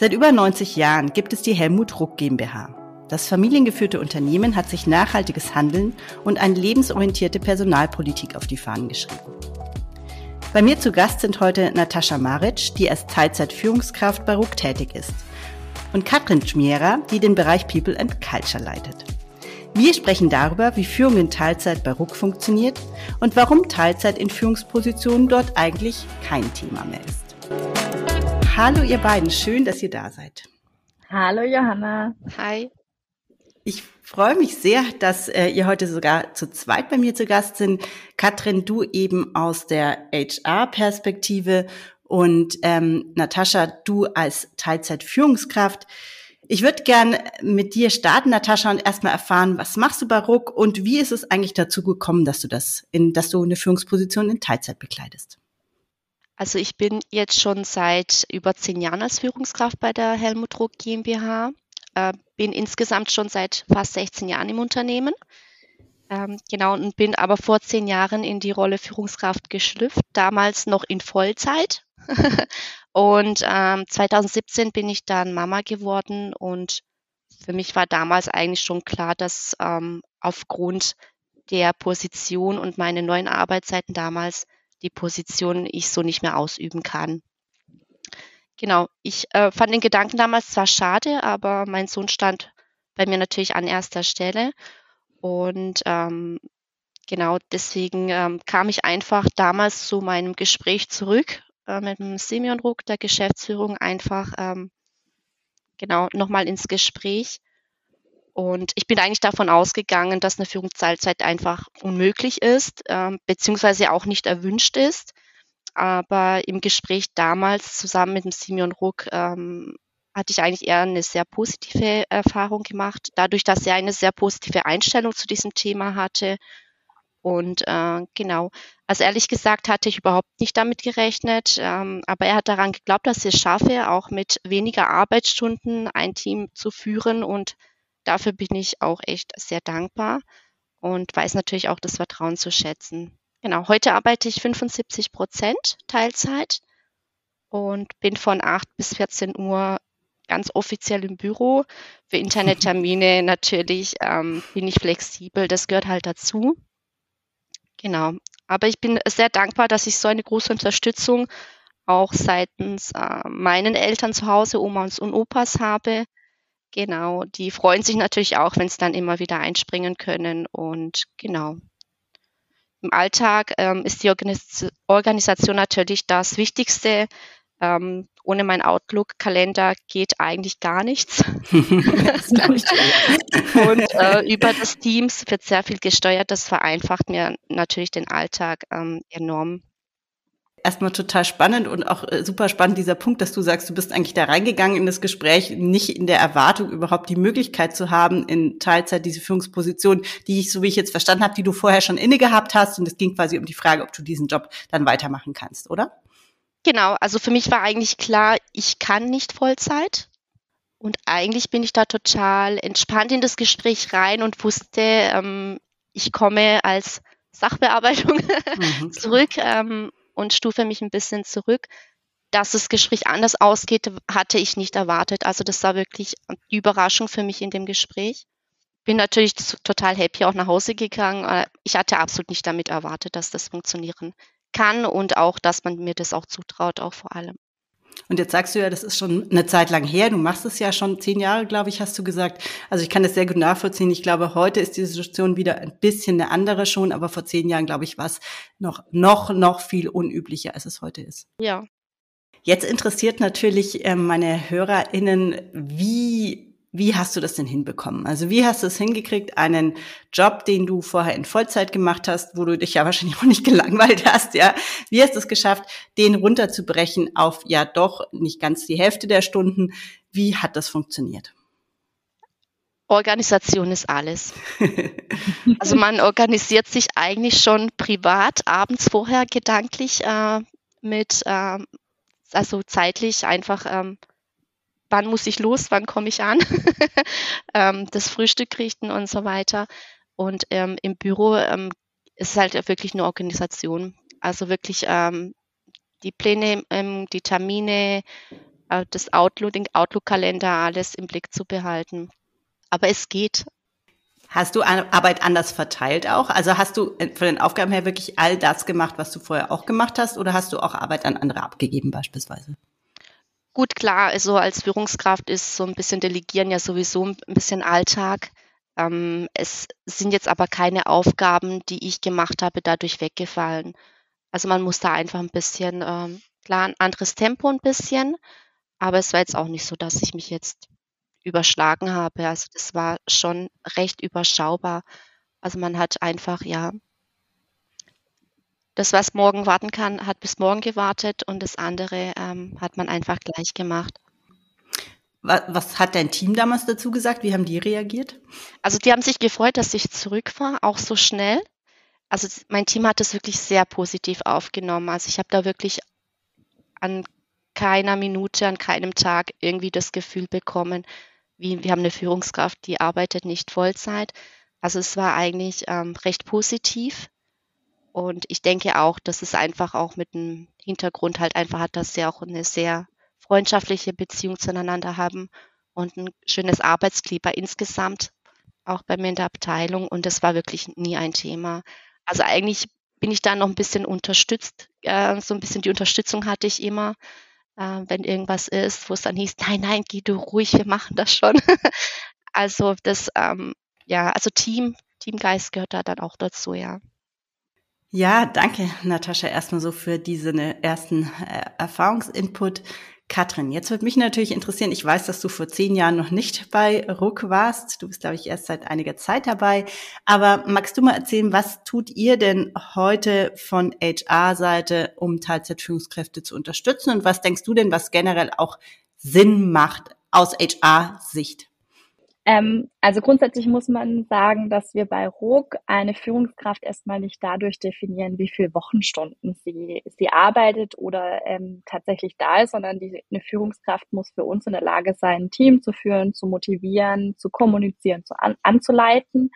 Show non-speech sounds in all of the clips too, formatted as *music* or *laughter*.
Seit über 90 Jahren gibt es die Helmut Ruck GmbH. Das familiengeführte Unternehmen hat sich nachhaltiges Handeln und eine lebensorientierte Personalpolitik auf die Fahnen geschrieben. Bei mir zu Gast sind heute Natascha Maric, die als Teilzeitführungskraft bei Ruck tätig ist, und Katrin Schmierer, die den Bereich People and Culture leitet. Wir sprechen darüber, wie Führung in Teilzeit bei Ruck funktioniert und warum Teilzeit in Führungspositionen dort eigentlich kein Thema mehr ist. Hallo ihr beiden, schön, dass ihr da seid. Hallo Johanna. Hi. Ich freue mich sehr, dass äh, ihr heute sogar zu zweit bei mir zu Gast sind. Katrin, du eben aus der HR-Perspektive und ähm, Natascha, du als Teilzeitführungskraft. Ich würde gern mit dir starten, Natascha, und erstmal erfahren, was machst du bei Ruck und wie ist es eigentlich dazu gekommen, dass du das in, dass du eine Führungsposition in Teilzeit bekleidest? Also ich bin jetzt schon seit über zehn Jahren als Führungskraft bei der Helmut Ruck GmbH, äh, bin insgesamt schon seit fast 16 Jahren im Unternehmen. Ähm, genau, und bin aber vor zehn Jahren in die Rolle Führungskraft geschlüpft, damals noch in Vollzeit. *laughs* und ähm, 2017 bin ich dann Mama geworden und für mich war damals eigentlich schon klar, dass ähm, aufgrund der Position und meine neuen Arbeitszeiten damals die Position ich so nicht mehr ausüben kann. Genau, ich äh, fand den Gedanken damals zwar schade, aber mein Sohn stand bei mir natürlich an erster Stelle. Und ähm, genau deswegen ähm, kam ich einfach damals zu meinem Gespräch zurück äh, mit dem Simeon Ruck, der Geschäftsführung, einfach ähm, genau nochmal ins Gespräch und ich bin eigentlich davon ausgegangen, dass eine Führungsteilzeit einfach unmöglich ist, äh, beziehungsweise auch nicht erwünscht ist. Aber im Gespräch damals zusammen mit dem Simeon Ruck ähm, hatte ich eigentlich eher eine sehr positive Erfahrung gemacht, dadurch, dass er eine sehr positive Einstellung zu diesem Thema hatte. Und äh, genau, also ehrlich gesagt hatte ich überhaupt nicht damit gerechnet, ähm, aber er hat daran geglaubt, dass ich es schaffe, auch mit weniger Arbeitsstunden ein Team zu führen und Dafür bin ich auch echt sehr dankbar und weiß natürlich auch das Vertrauen zu schätzen. Genau, heute arbeite ich 75 Prozent Teilzeit und bin von 8 bis 14 Uhr ganz offiziell im Büro. Für Internettermine *laughs* natürlich ähm, bin ich flexibel, das gehört halt dazu. Genau, aber ich bin sehr dankbar, dass ich so eine große Unterstützung auch seitens äh, meinen Eltern zu Hause, Omas und Opas habe, Genau, die freuen sich natürlich auch, wenn sie dann immer wieder einspringen können. Und genau. Im Alltag ähm, ist die Organis Organisation natürlich das Wichtigste. Ähm, ohne meinen Outlook-Kalender geht eigentlich gar nichts. *laughs* und äh, über das Teams wird sehr viel gesteuert. Das vereinfacht mir natürlich den Alltag ähm, enorm erstmal total spannend und auch äh, super spannend dieser Punkt, dass du sagst, du bist eigentlich da reingegangen in das Gespräch, nicht in der Erwartung überhaupt die Möglichkeit zu haben, in Teilzeit diese Führungsposition, die ich, so wie ich jetzt verstanden habe, die du vorher schon inne gehabt hast. Und es ging quasi um die Frage, ob du diesen Job dann weitermachen kannst, oder? Genau, also für mich war eigentlich klar, ich kann nicht Vollzeit. Und eigentlich bin ich da total entspannt in das Gespräch rein und wusste, ähm, ich komme als Sachbearbeitung mhm. *laughs* zurück ähm, und stufe mich ein bisschen zurück. Dass das Gespräch anders ausgeht, hatte ich nicht erwartet. Also das war wirklich die Überraschung für mich in dem Gespräch. Bin natürlich total happy auch nach Hause gegangen. Ich hatte absolut nicht damit erwartet, dass das funktionieren kann und auch, dass man mir das auch zutraut, auch vor allem. Und jetzt sagst du ja, das ist schon eine Zeit lang her. Du machst es ja schon zehn Jahre, glaube ich, hast du gesagt. Also ich kann das sehr gut nachvollziehen. Ich glaube, heute ist die Situation wieder ein bisschen eine andere schon, aber vor zehn Jahren, glaube ich, war es noch, noch, noch viel unüblicher, als es heute ist. Ja. Jetzt interessiert natürlich äh, meine HörerInnen, wie wie hast du das denn hinbekommen? Also wie hast du es hingekriegt, einen Job, den du vorher in Vollzeit gemacht hast, wo du dich ja *laughs* wahrscheinlich auch nicht gelangweilt hast, ja? Wie hast du es geschafft, den runterzubrechen auf ja doch nicht ganz die Hälfte der Stunden? Wie hat das funktioniert? Organisation ist alles. *laughs* also man organisiert sich eigentlich schon privat abends vorher gedanklich äh, mit, äh, also zeitlich einfach ähm, wann muss ich los, wann komme ich an, *laughs* ähm, das Frühstück richten und so weiter. Und ähm, im Büro ähm, ist es halt wirklich eine Organisation. Also wirklich ähm, die Pläne, ähm, die Termine äh, das Outlook, den Outlook-Kalender, alles im Blick zu behalten. Aber es geht. Hast du Arbeit anders verteilt auch? Also hast du von den Aufgaben her wirklich all das gemacht, was du vorher auch gemacht hast, oder hast du auch Arbeit an andere abgegeben beispielsweise? Gut, klar, also als Führungskraft ist so ein bisschen Delegieren ja sowieso ein bisschen Alltag. Ähm, es sind jetzt aber keine Aufgaben, die ich gemacht habe, dadurch weggefallen. Also man muss da einfach ein bisschen, ähm, klar, ein anderes Tempo ein bisschen, aber es war jetzt auch nicht so, dass ich mich jetzt überschlagen habe. Also das war schon recht überschaubar. Also man hat einfach, ja, das, was morgen warten kann, hat bis morgen gewartet und das andere ähm, hat man einfach gleich gemacht. Was, was, hat dein Team damals dazu gesagt? Wie haben die reagiert? Also die haben sich gefreut, dass ich zurück war, auch so schnell. Also mein Team hat das wirklich sehr positiv aufgenommen. Also ich habe da wirklich an keiner Minute, an keinem Tag irgendwie das Gefühl bekommen, wie wir haben eine Führungskraft, die arbeitet nicht Vollzeit. Also es war eigentlich ähm, recht positiv. Und ich denke auch, dass es einfach auch mit dem Hintergrund halt einfach hat, dass sie auch eine sehr freundschaftliche Beziehung zueinander haben und ein schönes Arbeitsklima insgesamt, auch bei mir in der Abteilung. Und das war wirklich nie ein Thema. Also eigentlich bin ich da noch ein bisschen unterstützt. Äh, so ein bisschen die Unterstützung hatte ich immer äh, wenn irgendwas ist, wo es dann hieß, nein, nein, geh du ruhig, wir machen das schon. *laughs* also das, ähm, ja, also Team, Teamgeist gehört da dann auch dazu, ja. Ja, danke, Natascha, erstmal so für diesen ersten äh, Erfahrungsinput. Katrin, jetzt würde mich natürlich interessieren, ich weiß, dass du vor zehn Jahren noch nicht bei Ruck warst. Du bist, glaube ich, erst seit einiger Zeit dabei. Aber magst du mal erzählen, was tut ihr denn heute von HR-Seite, um Teilzeitführungskräfte zu unterstützen? Und was denkst du denn, was generell auch Sinn macht aus HR-Sicht? Ähm, also grundsätzlich muss man sagen, dass wir bei RUG eine Führungskraft erstmal nicht dadurch definieren, wie viele Wochenstunden sie, sie arbeitet oder ähm, tatsächlich da ist, sondern die, eine Führungskraft muss für uns in der Lage sein, ein Team zu führen, zu motivieren, zu kommunizieren, zu an, anzuleiten.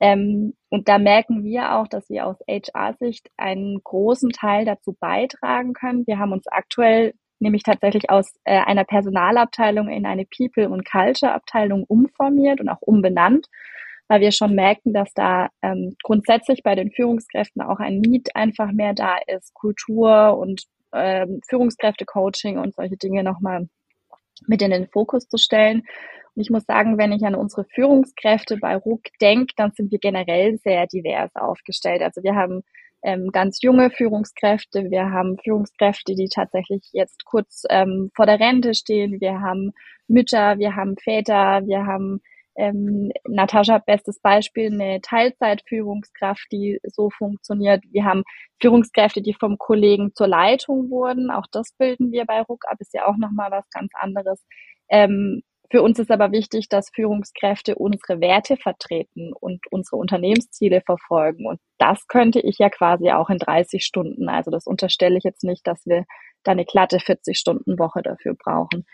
Ähm, und da merken wir auch, dass wir aus HR-Sicht einen großen Teil dazu beitragen können. Wir haben uns aktuell nämlich tatsächlich aus äh, einer Personalabteilung in eine People- und Culture-Abteilung umformiert und auch umbenannt, weil wir schon merken, dass da ähm, grundsätzlich bei den Führungskräften auch ein Need einfach mehr da ist, Kultur und ähm, Führungskräfte-Coaching und solche Dinge nochmal mit in den Fokus zu stellen. Und ich muss sagen, wenn ich an unsere Führungskräfte bei RUK denke, dann sind wir generell sehr divers aufgestellt. Also wir haben ähm, ganz junge Führungskräfte, wir haben Führungskräfte, die tatsächlich jetzt kurz ähm, vor der Rente stehen, wir haben Mütter, wir haben Väter, wir haben ähm, Natascha, bestes Beispiel, eine Teilzeitführungskraft, die so funktioniert. Wir haben Führungskräfte, die vom Kollegen zur Leitung wurden. Auch das bilden wir bei RUCK ab, ist ja auch nochmal was ganz anderes. Ähm, für uns ist aber wichtig, dass Führungskräfte unsere Werte vertreten und unsere Unternehmensziele verfolgen. Und das könnte ich ja quasi auch in 30 Stunden. Also das unterstelle ich jetzt nicht, dass wir da eine glatte 40-Stunden-Woche dafür brauchen.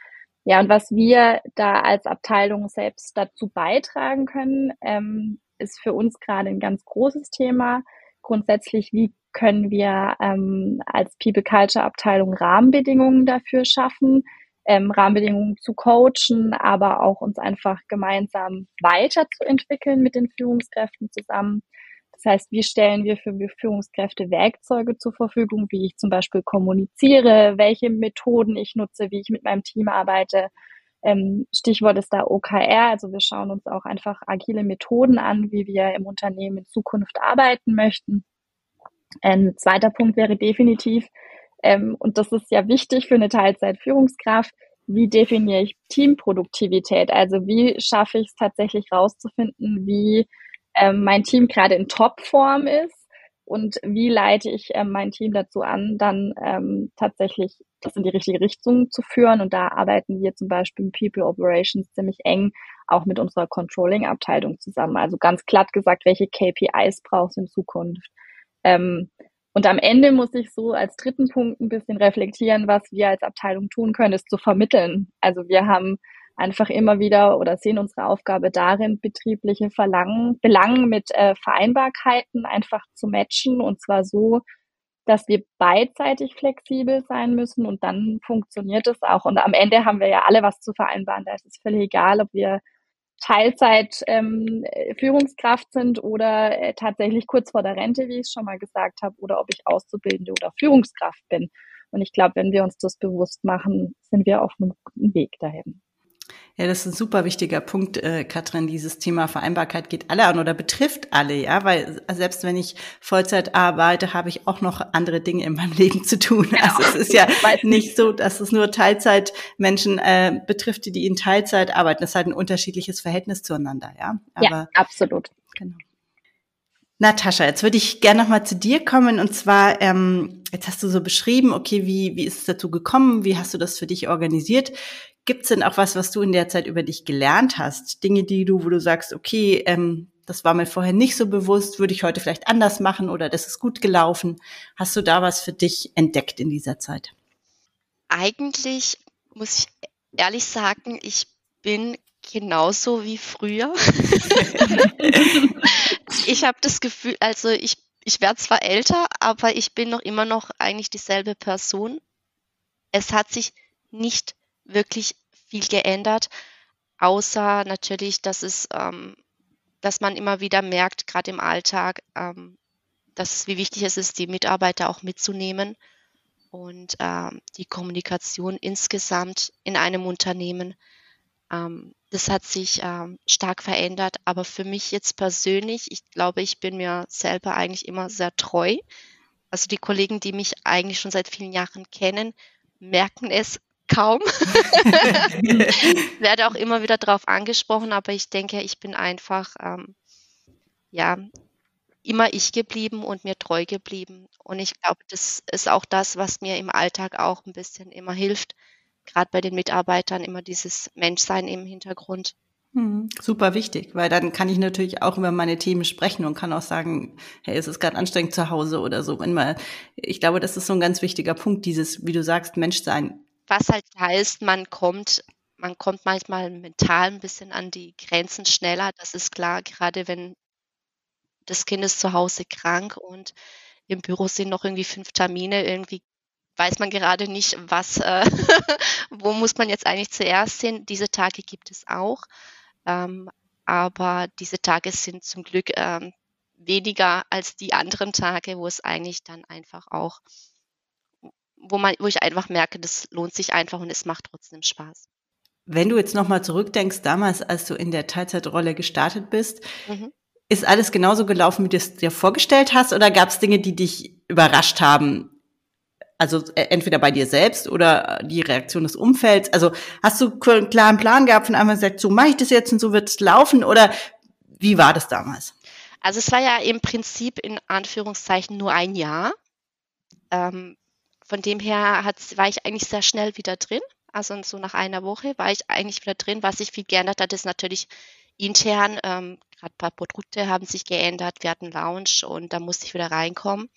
Ja, und was wir da als Abteilung selbst dazu beitragen können, ähm, ist für uns gerade ein ganz großes Thema. Grundsätzlich, wie können wir ähm, als People Culture Abteilung Rahmenbedingungen dafür schaffen, ähm, Rahmenbedingungen zu coachen, aber auch uns einfach gemeinsam weiterzuentwickeln mit den Führungskräften zusammen. Das heißt, wie stellen wir für Führungskräfte Werkzeuge zur Verfügung, wie ich zum Beispiel kommuniziere, welche Methoden ich nutze, wie ich mit meinem Team arbeite. Ähm, Stichwort ist da OKR, also wir schauen uns auch einfach agile Methoden an, wie wir im Unternehmen in Zukunft arbeiten möchten. Ein zweiter Punkt wäre definitiv, ähm, und das ist ja wichtig für eine Teilzeitführungskraft. Wie definiere ich Teamproduktivität? Also wie schaffe ich es tatsächlich rauszufinden, wie ähm, mein Team gerade in Topform ist und wie leite ich ähm, mein Team dazu an, dann ähm, tatsächlich das in die richtige Richtung zu führen. Und da arbeiten wir zum Beispiel in People Operations ziemlich eng auch mit unserer Controlling-Abteilung zusammen. Also ganz glatt gesagt, welche KPIs brauchst du in Zukunft? Ähm, und am Ende muss ich so als dritten Punkt ein bisschen reflektieren, was wir als Abteilung tun können, ist zu vermitteln. Also wir haben einfach immer wieder oder sehen unsere Aufgabe darin, betriebliche Verlangen, Belangen mit äh, Vereinbarkeiten einfach zu matchen und zwar so, dass wir beidseitig flexibel sein müssen und dann funktioniert es auch. Und am Ende haben wir ja alle was zu vereinbaren. Da ist es völlig egal, ob wir Teilzeit ähm, Führungskraft sind oder äh, tatsächlich kurz vor der Rente, wie ich es schon mal gesagt habe, oder ob ich Auszubildende oder Führungskraft bin. Und ich glaube, wenn wir uns das bewusst machen, sind wir auf einem guten Weg dahin. Ja, das ist ein super wichtiger Punkt, äh, Katrin. Dieses Thema Vereinbarkeit geht alle an oder betrifft alle, ja, weil selbst wenn ich Vollzeit arbeite, habe ich auch noch andere Dinge in meinem *laughs* Leben zu tun. Genau. Also es ist ja nicht so, dass es nur Teilzeitmenschen äh, betrifft, die in Teilzeit arbeiten. Das ist halt ein unterschiedliches Verhältnis zueinander, ja. Aber, ja, absolut. Genau. Natascha, jetzt würde ich gerne nochmal zu dir kommen und zwar, ähm, jetzt hast du so beschrieben, okay, wie, wie ist es dazu gekommen, wie hast du das für dich organisiert? Gibt es denn auch was, was du in der Zeit über dich gelernt hast? Dinge, die du, wo du sagst, okay, ähm, das war mir vorher nicht so bewusst, würde ich heute vielleicht anders machen oder das ist gut gelaufen. Hast du da was für dich entdeckt in dieser Zeit? Eigentlich muss ich ehrlich sagen, ich bin genauso wie früher. *laughs* *laughs* ich habe das Gefühl, also ich, ich werde zwar älter, aber ich bin noch immer noch eigentlich dieselbe Person. Es hat sich nicht wirklich viel geändert, außer natürlich, dass es, ähm, dass man immer wieder merkt, gerade im Alltag, ähm, dass wie wichtig es ist, die Mitarbeiter auch mitzunehmen und ähm, die Kommunikation insgesamt in einem Unternehmen. Ähm, das hat sich ähm, stark verändert, aber für mich jetzt persönlich, ich glaube, ich bin mir selber eigentlich immer sehr treu. Also die Kollegen, die mich eigentlich schon seit vielen Jahren kennen, merken es kaum. *laughs* Werde auch immer wieder darauf angesprochen, aber ich denke, ich bin einfach, ähm, ja, immer ich geblieben und mir treu geblieben. Und ich glaube, das ist auch das, was mir im Alltag auch ein bisschen immer hilft, gerade bei den Mitarbeitern, immer dieses Menschsein im Hintergrund. Hm, super wichtig, weil dann kann ich natürlich auch über meine Themen sprechen und kann auch sagen, hey, es ist gerade anstrengend zu Hause oder so. Wenn mal, ich glaube, das ist so ein ganz wichtiger Punkt, dieses, wie du sagst, Menschsein was halt heißt, man kommt, man kommt manchmal mental ein bisschen an die Grenzen schneller. Das ist klar, gerade wenn das Kind ist zu Hause krank und im Büro sind noch irgendwie fünf Termine, irgendwie weiß man gerade nicht, was, äh, *laughs* wo muss man jetzt eigentlich zuerst hin. Diese Tage gibt es auch, ähm, aber diese Tage sind zum Glück ähm, weniger als die anderen Tage, wo es eigentlich dann einfach auch wo man, wo ich einfach merke, das lohnt sich einfach und es macht trotzdem Spaß. Wenn du jetzt nochmal zurückdenkst, damals, als du in der Teilzeitrolle gestartet bist, mhm. ist alles genauso gelaufen, wie du es dir vorgestellt hast, oder gab es Dinge, die dich überrascht haben? Also äh, entweder bei dir selbst oder die Reaktion des Umfelds. Also hast du einen klaren Plan gehabt von einmal gesagt, so mache ich das jetzt und so wird es laufen? Oder wie war das damals? Also es war ja im Prinzip in Anführungszeichen nur ein Jahr. Ähm, von dem her war ich eigentlich sehr schnell wieder drin. Also so nach einer Woche war ich eigentlich wieder drin. Was sich viel geändert hat, ist natürlich intern. Ähm, Gerade ein paar Produkte haben sich geändert. Wir hatten Lounge und da musste ich wieder reinkommen.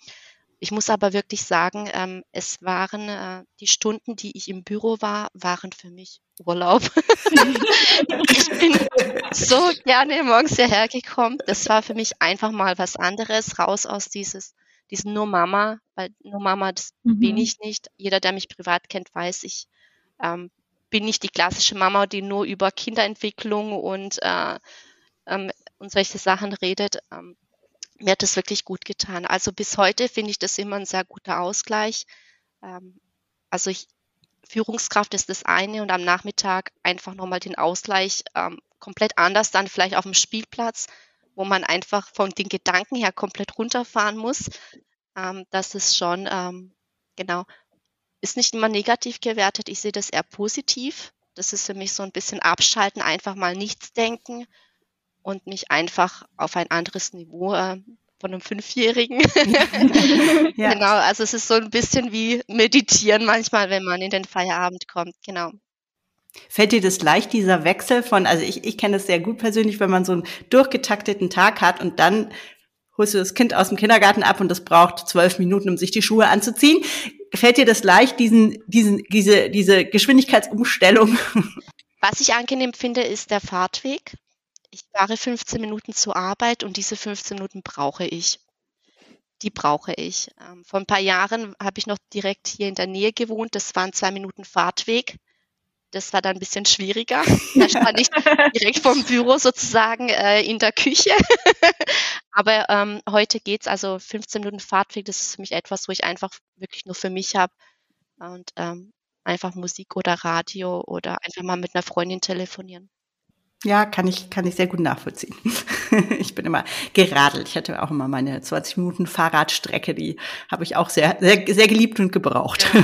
Ich muss aber wirklich sagen, ähm, es waren äh, die Stunden, die ich im Büro war, waren für mich Urlaub. *laughs* ich bin so gerne morgens hierher gekommen. Das war für mich einfach mal was anderes, raus aus dieses diesen nur Mama, weil nur Mama, das mhm. bin ich nicht. Jeder, der mich privat kennt, weiß, ich ähm, bin nicht die klassische Mama, die nur über Kinderentwicklung und, äh, ähm, und solche Sachen redet. Ähm, mir hat das wirklich gut getan. Also bis heute finde ich das immer ein sehr guter Ausgleich. Ähm, also ich, Führungskraft ist das eine und am Nachmittag einfach nochmal den Ausgleich ähm, komplett anders, dann vielleicht auf dem Spielplatz wo man einfach von den Gedanken her komplett runterfahren muss. Ähm, das ist schon, genau, ist nicht immer negativ gewertet. Ich sehe das eher positiv. Das ist für mich so ein bisschen abschalten, einfach mal nichts denken und mich einfach auf ein anderes Niveau äh, von einem Fünfjährigen. *laughs* ja. Genau, also es ist so ein bisschen wie meditieren manchmal, wenn man in den Feierabend kommt. Genau. Fällt dir das leicht, dieser Wechsel von, also ich, ich kenne das sehr gut persönlich, wenn man so einen durchgetakteten Tag hat und dann holst du das Kind aus dem Kindergarten ab und das braucht zwölf Minuten, um sich die Schuhe anzuziehen. Fällt dir das leicht, diesen, diesen, diese, diese Geschwindigkeitsumstellung? Was ich angenehm finde, ist der Fahrtweg. Ich fahre 15 Minuten zur Arbeit und diese 15 Minuten brauche ich. die brauche ich. Ähm, vor ein paar Jahren habe ich noch direkt hier in der Nähe gewohnt. Das waren zwei Minuten Fahrtweg. Das war dann ein bisschen schwieriger. Da stand ich *laughs* direkt vom Büro sozusagen äh, in der Küche. *laughs* Aber ähm, heute geht's also 15 Minuten Fahrtweg. Das ist für mich etwas, wo ich einfach wirklich nur für mich habe und ähm, einfach Musik oder Radio oder einfach mal mit einer Freundin telefonieren. Ja, kann ich, kann ich sehr gut nachvollziehen. *laughs* ich bin immer geradelt. Ich hatte auch immer meine 20 Minuten Fahrradstrecke, die habe ich auch sehr, sehr, sehr geliebt und gebraucht. *laughs*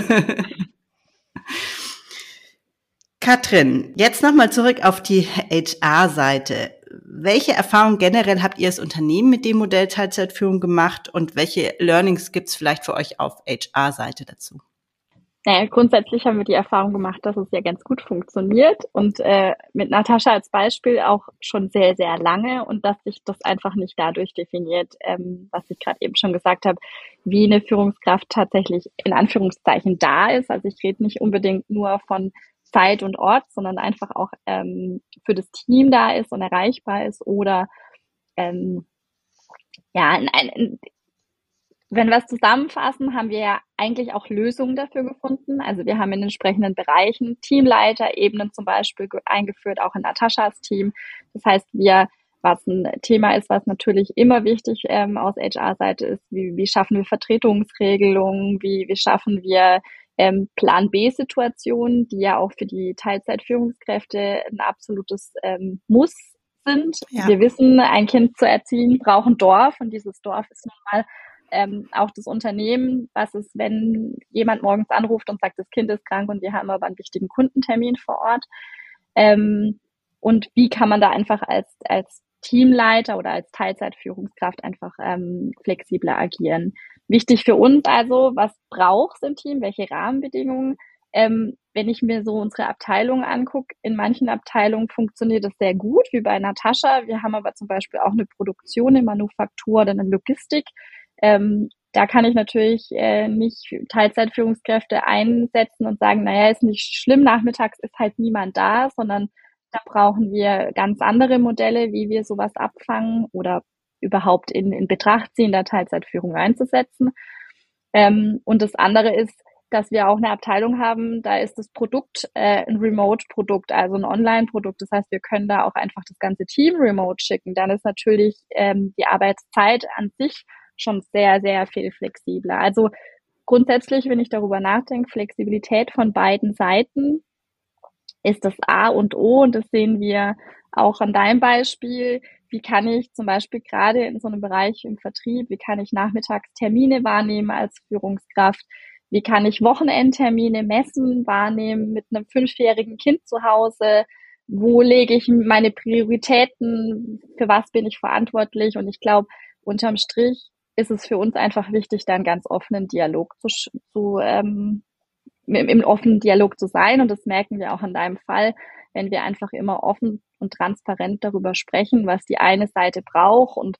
Katrin, jetzt nochmal zurück auf die HR-Seite. Welche Erfahrungen generell habt ihr als Unternehmen mit dem Modell Teilzeitführung gemacht und welche Learnings gibt's vielleicht für euch auf HR-Seite dazu? Naja, grundsätzlich haben wir die Erfahrung gemacht, dass es ja ganz gut funktioniert und äh, mit Natascha als Beispiel auch schon sehr, sehr lange und dass sich das einfach nicht dadurch definiert, ähm, was ich gerade eben schon gesagt habe, wie eine Führungskraft tatsächlich in Anführungszeichen da ist. Also ich rede nicht unbedingt nur von Zeit und Ort, sondern einfach auch ähm, für das Team da ist und erreichbar ist oder ähm, ja, in, in, wenn wir es zusammenfassen, haben wir ja eigentlich auch Lösungen dafür gefunden. Also wir haben in entsprechenden Bereichen Teamleiterebenen zum Beispiel eingeführt, auch in Nataschas Team. Das heißt, wir, was ein Thema ist, was natürlich immer wichtig ähm, aus HR-Seite ist, wie, wie schaffen wir Vertretungsregelungen, wie, wie schaffen wir ähm, Plan B-Situationen, die ja auch für die Teilzeitführungskräfte ein absolutes ähm, Muss sind. Ja. Wir wissen, ein Kind zu erziehen braucht ein Dorf und dieses Dorf ist nun mal ähm, auch das Unternehmen, was ist, wenn jemand morgens anruft und sagt, das Kind ist krank und wir haben aber einen wichtigen Kundentermin vor Ort. Ähm, und wie kann man da einfach als, als Teamleiter oder als Teilzeitführungskraft einfach ähm, flexibler agieren. Wichtig für uns also, was braucht es im Team, welche Rahmenbedingungen. Ähm, wenn ich mir so unsere Abteilungen angucke, in manchen Abteilungen funktioniert es sehr gut, wie bei Natascha. Wir haben aber zum Beispiel auch eine Produktion, eine Manufaktur oder eine Logistik. Ähm, da kann ich natürlich äh, nicht Teilzeitführungskräfte einsetzen und sagen, naja, ist nicht schlimm, nachmittags ist halt niemand da, sondern da brauchen wir ganz andere Modelle, wie wir sowas abfangen oder überhaupt in, in Betracht ziehen, da Teilzeitführung einzusetzen. Ähm, und das andere ist, dass wir auch eine Abteilung haben, da ist das Produkt äh, ein Remote-Produkt, also ein Online-Produkt. Das heißt, wir können da auch einfach das ganze Team remote schicken. Dann ist natürlich ähm, die Arbeitszeit an sich schon sehr, sehr viel flexibler. Also grundsätzlich, wenn ich darüber nachdenke, Flexibilität von beiden Seiten ist das A und O und das sehen wir auch an deinem Beispiel. Wie kann ich zum Beispiel gerade in so einem Bereich im Vertrieb, wie kann ich nachmittags Termine wahrnehmen als Führungskraft? Wie kann ich Wochenendtermine messen, wahrnehmen mit einem fünfjährigen Kind zu Hause? Wo lege ich meine Prioritäten? Für was bin ich verantwortlich? Und ich glaube, unterm Strich ist es für uns einfach wichtig, da einen ganz offenen Dialog zu, zu ähm, im, im offenen Dialog zu sein. Und das merken wir auch in deinem Fall, wenn wir einfach immer offen und transparent darüber sprechen, was die eine Seite braucht und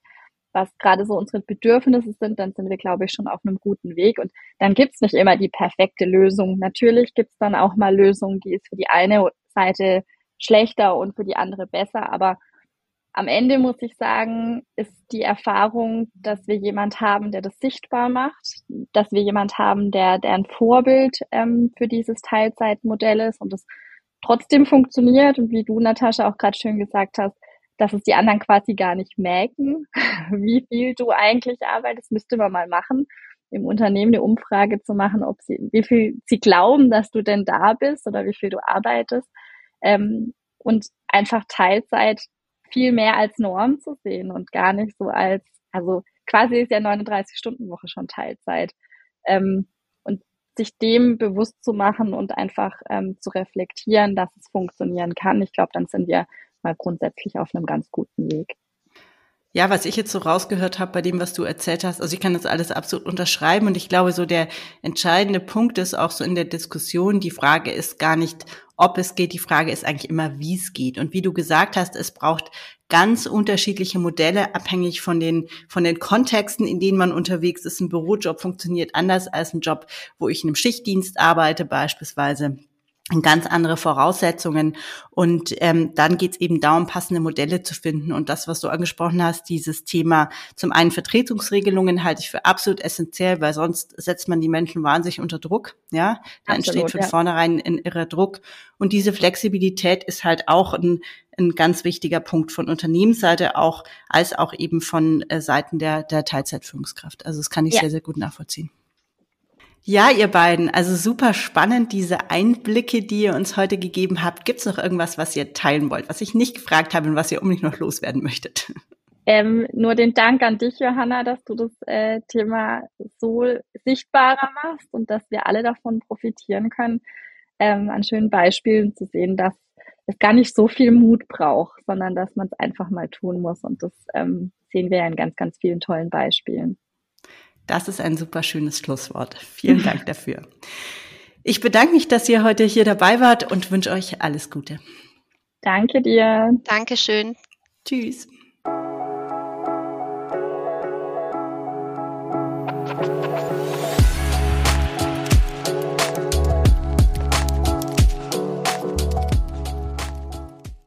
was gerade so unsere Bedürfnisse sind, dann sind wir, glaube ich, schon auf einem guten Weg. Und dann gibt's nicht immer die perfekte Lösung. Natürlich gibt's dann auch mal Lösungen, die ist für die eine Seite schlechter und für die andere besser. Aber am Ende muss ich sagen, ist die Erfahrung, dass wir jemand haben, der das sichtbar macht, dass wir jemand haben, der, der ein Vorbild ähm, für dieses Teilzeitmodell ist und es trotzdem funktioniert und wie du, Natascha, auch gerade schön gesagt hast, dass es die anderen quasi gar nicht merken, *laughs* wie viel du eigentlich arbeitest, müsste man mal machen, im Unternehmen eine Umfrage zu machen, ob sie, wie viel sie glauben, dass du denn da bist oder wie viel du arbeitest. Ähm, und einfach Teilzeit viel mehr als Norm zu sehen und gar nicht so als, also quasi ist ja 39-Stunden-Woche schon Teilzeit. Ähm, und sich dem bewusst zu machen und einfach ähm, zu reflektieren, dass es funktionieren kann. Ich glaube, dann sind wir mal grundsätzlich auf einem ganz guten Weg. Ja, was ich jetzt so rausgehört habe bei dem, was du erzählt hast, also ich kann das alles absolut unterschreiben und ich glaube, so der entscheidende Punkt ist auch so in der Diskussion, die Frage ist gar nicht, ob es geht, die Frage ist eigentlich immer, wie es geht. Und wie du gesagt hast, es braucht ganz unterschiedliche Modelle, abhängig von den, von den Kontexten, in denen man unterwegs ist. Ein Bürojob funktioniert anders als ein Job, wo ich in einem Schichtdienst arbeite beispielsweise ganz andere Voraussetzungen. Und ähm, dann geht es eben darum, passende Modelle zu finden. Und das, was du angesprochen hast, dieses Thema zum einen Vertretungsregelungen halte ich für absolut essentiell, weil sonst setzt man die Menschen wahnsinnig unter Druck. Ja, da absolut, entsteht von ja. vornherein ein irrer Druck. Und diese Flexibilität ist halt auch ein, ein ganz wichtiger Punkt von Unternehmensseite auch, als auch eben von äh, Seiten der, der Teilzeitführungskraft. Also das kann ich ja. sehr, sehr gut nachvollziehen. Ja, ihr beiden, also super spannend, diese Einblicke, die ihr uns heute gegeben habt. Gibt es noch irgendwas, was ihr teilen wollt, was ich nicht gefragt habe und was ihr unbedingt noch loswerden möchtet? Ähm, nur den Dank an dich, Johanna, dass du das äh, Thema so sichtbarer machst und dass wir alle davon profitieren können, ähm, an schönen Beispielen zu sehen, dass es gar nicht so viel Mut braucht, sondern dass man es einfach mal tun muss. Und das ähm, sehen wir ja in ganz, ganz vielen tollen Beispielen. Das ist ein super schönes Schlusswort. Vielen Dank *laughs* dafür. Ich bedanke mich, dass ihr heute hier dabei wart und wünsche euch alles Gute. Danke dir. Dankeschön. Tschüss.